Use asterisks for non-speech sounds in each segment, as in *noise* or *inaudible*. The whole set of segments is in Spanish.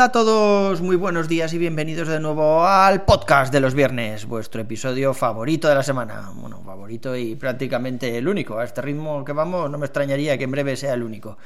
Hola a todos, muy buenos días y bienvenidos de nuevo al podcast de los viernes, vuestro episodio favorito de la semana. Bueno, favorito y prácticamente el único. A este ritmo que vamos, no me extrañaría que en breve sea el único.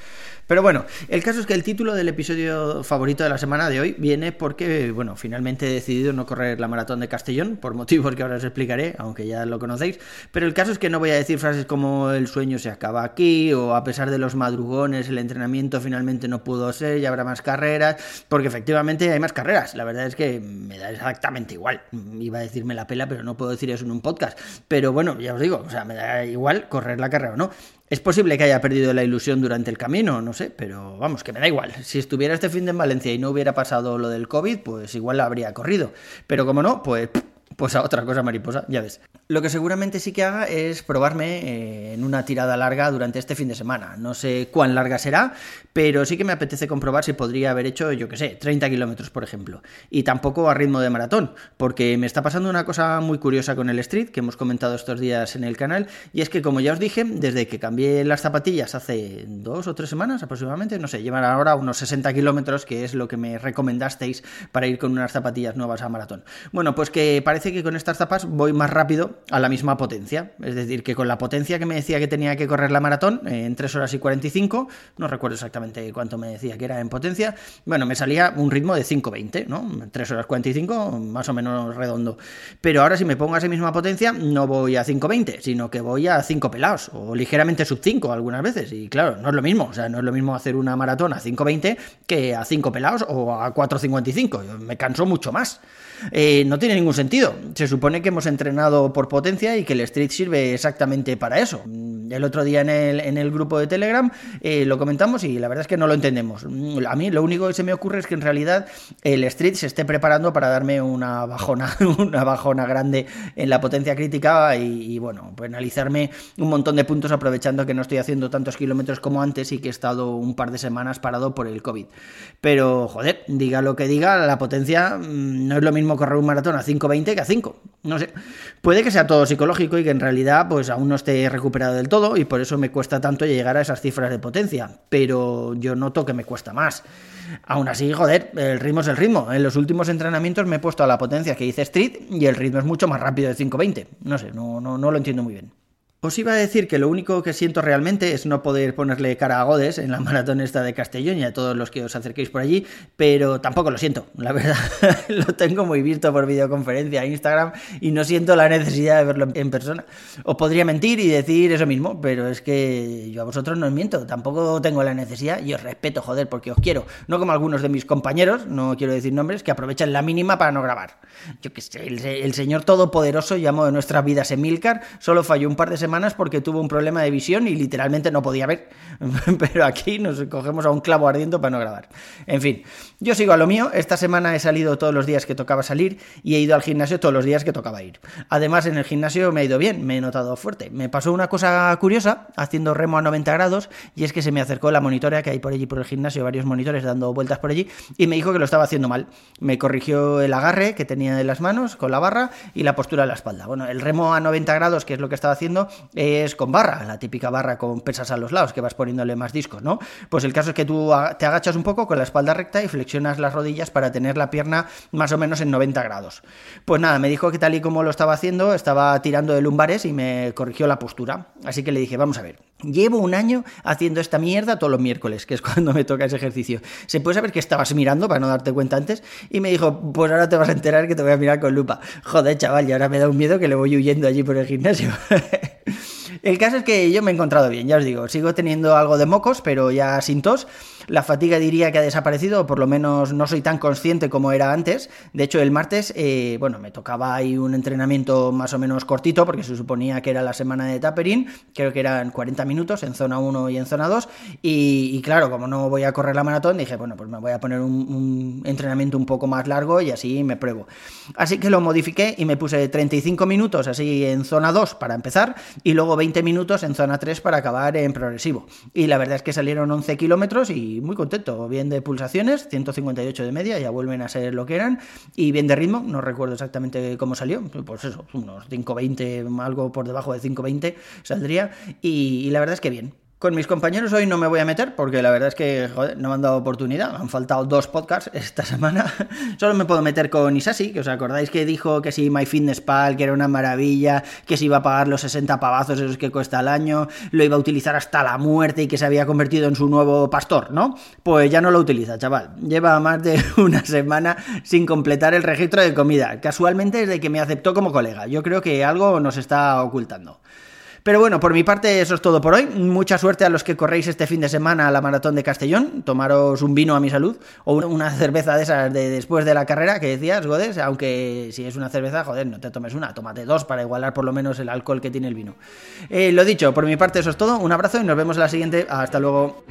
Pero bueno, el caso es que el título del episodio favorito de la semana de hoy viene porque, bueno, finalmente he decidido no correr la maratón de Castellón, por motivos que ahora os explicaré, aunque ya lo conocéis. Pero el caso es que no voy a decir frases como el sueño se acaba aquí o a pesar de los madrugones, el entrenamiento finalmente no pudo ser, ya habrá más carreras, porque efectivamente hay más carreras. La verdad es que me da exactamente igual. Iba a decirme la pela, pero no puedo decir eso en un podcast. Pero bueno, ya os digo, o sea, me da igual correr la carrera o no. Es posible que haya perdido la ilusión durante el camino, no sé, pero vamos, que me da igual. Si estuviera este fin de en Valencia y no hubiera pasado lo del COVID, pues igual la habría corrido. Pero como no, pues pues a otra cosa mariposa, ya ves. Lo que seguramente sí que haga es probarme eh, en una tirada larga durante este fin de semana. No sé cuán larga será, pero sí que me apetece comprobar si podría haber hecho, yo qué sé, 30 kilómetros, por ejemplo. Y tampoco a ritmo de maratón, porque me está pasando una cosa muy curiosa con el street que hemos comentado estos días en el canal, y es que, como ya os dije, desde que cambié las zapatillas hace dos o tres semanas aproximadamente, no sé, llevan ahora unos 60 kilómetros, que es lo que me recomendasteis para ir con unas zapatillas nuevas a maratón. Bueno, pues que parece que con estas zapas voy más rápido a la misma potencia. Es decir, que con la potencia que me decía que tenía que correr la maratón eh, en 3 horas y 45, no recuerdo exactamente cuánto me decía que era en potencia, bueno, me salía un ritmo de 5.20, ¿no? 3 horas 45, más o menos redondo. Pero ahora si me pongo a esa misma potencia, no voy a 5.20, sino que voy a 5 pelados, o ligeramente sub 5 algunas veces. Y claro, no es lo mismo, o sea, no es lo mismo hacer una maratón a 5.20 que a 5 pelados o a 4.55. Me canso mucho más. Eh, no tiene ningún sentido. Se supone que hemos entrenado por potencia y que el Street sirve exactamente para eso. El otro día en el, en el grupo de Telegram eh, lo comentamos y la verdad es que no lo entendemos. A mí lo único que se me ocurre es que en realidad el Street se esté preparando para darme una bajona, *laughs* una bajona grande en la potencia crítica y, bueno, penalizarme un montón de puntos aprovechando que no estoy haciendo tantos kilómetros como antes y que he estado un par de semanas parado por el COVID. Pero, joder, diga lo que diga, la potencia mm, no es lo mismo correr un maratón a 5.20 que a 5. No sé. Puede que sea todo psicológico y que en realidad pues aún no esté recuperado del todo y por eso me cuesta tanto llegar a esas cifras de potencia. Pero yo noto que me cuesta más. Aún así, joder, el ritmo es el ritmo. En los últimos entrenamientos me he puesto a la potencia que hice Street y el ritmo es mucho más rápido de 5.20. No sé, no, no, no lo entiendo muy bien. Os iba a decir que lo único que siento realmente es no poder ponerle cara a Godes en la maratón esta de Castellón y a todos los que os acerquéis por allí, pero tampoco lo siento, la verdad. *laughs* lo tengo muy visto por videoconferencia Instagram y no siento la necesidad de verlo en persona. Os podría mentir y decir eso mismo, pero es que yo a vosotros no os miento, tampoco tengo la necesidad y os respeto, joder, porque os quiero. No como algunos de mis compañeros, no quiero decir nombres, que aprovechan la mínima para no grabar. Yo que sé, el, el señor todopoderoso llamó de nuestras vidas Emilcar, solo falló un par de semanas porque tuvo un problema de visión y literalmente no podía ver. *laughs* Pero aquí nos cogemos a un clavo ardiendo para no grabar. En fin, yo sigo a lo mío. Esta semana he salido todos los días que tocaba salir y he ido al gimnasio todos los días que tocaba ir. Además, en el gimnasio me ha ido bien, me he notado fuerte. Me pasó una cosa curiosa haciendo remo a 90 grados y es que se me acercó la monitora que hay por allí por el gimnasio, varios monitores dando vueltas por allí y me dijo que lo estaba haciendo mal. Me corrigió el agarre que tenía de las manos con la barra y la postura de la espalda. Bueno, el remo a 90 grados, que es lo que estaba haciendo, es con barra, la típica barra con pesas a los lados, que vas poniéndole más discos, ¿no? Pues el caso es que tú te agachas un poco con la espalda recta y flexionas las rodillas para tener la pierna más o menos en 90 grados. Pues nada, me dijo que tal y como lo estaba haciendo, estaba tirando de lumbares y me corrigió la postura. Así que le dije, vamos a ver, Llevo un año haciendo esta mierda todos los miércoles, que es *laughs* cuando me toca ese ejercicio. ¿Se puede saber que estabas mirando para no darte cuenta antes? Y me dijo, pues ahora te vas a enterar que te voy a mirar con lupa. Joder, chaval, y ahora me da un miedo que le voy huyendo allí por el gimnasio. *laughs* El caso es que yo me he encontrado bien, ya os digo, sigo teniendo algo de mocos, pero ya sin tos. La fatiga diría que ha desaparecido, por lo menos no soy tan consciente como era antes. De hecho, el martes, eh, bueno, me tocaba ahí un entrenamiento más o menos cortito, porque se suponía que era la semana de tapering, creo que eran 40 minutos en zona 1 y en zona 2. Y, claro, como no voy a correr la maratón, dije, bueno, pues me voy a poner un, un entrenamiento un poco más largo y así me pruebo. Así que lo modifiqué y me puse 35 minutos así en zona 2 para empezar, y luego 20 20 minutos en zona 3 para acabar en progresivo. Y la verdad es que salieron 11 kilómetros y muy contento. Bien de pulsaciones, 158 de media, ya vuelven a ser lo que eran. Y bien de ritmo, no recuerdo exactamente cómo salió. Pues eso, unos 5.20, algo por debajo de 5.20 saldría. y la verdad es que bien. Con mis compañeros hoy no me voy a meter porque la verdad es que no me han dado oportunidad. Han faltado dos podcasts esta *laughs* semana. Solo me puedo meter con Isasi, que os acordáis que dijo que si MyFitnessPal, que era una maravilla, que se iba a pagar los 60 pavazos esos que cuesta al año, lo iba a utilizar hasta la muerte y que se había convertido en su nuevo pastor, ¿no? Pues ya no lo utiliza, chaval. Lleva más de *laughs* una semana sin completar el registro de comida. Casualmente desde que me aceptó como colega. Yo creo que algo nos está ocultando. Pero bueno, por mi parte eso es todo por hoy. Mucha suerte a los que corréis este fin de semana a la maratón de Castellón. Tomaros un vino a mi salud o una cerveza de esas de después de la carrera que decías, Godes, aunque si es una cerveza, joder, no te tomes una, tómate dos para igualar por lo menos el alcohol que tiene el vino. Eh, lo dicho, por mi parte eso es todo. Un abrazo y nos vemos en la siguiente. Hasta luego.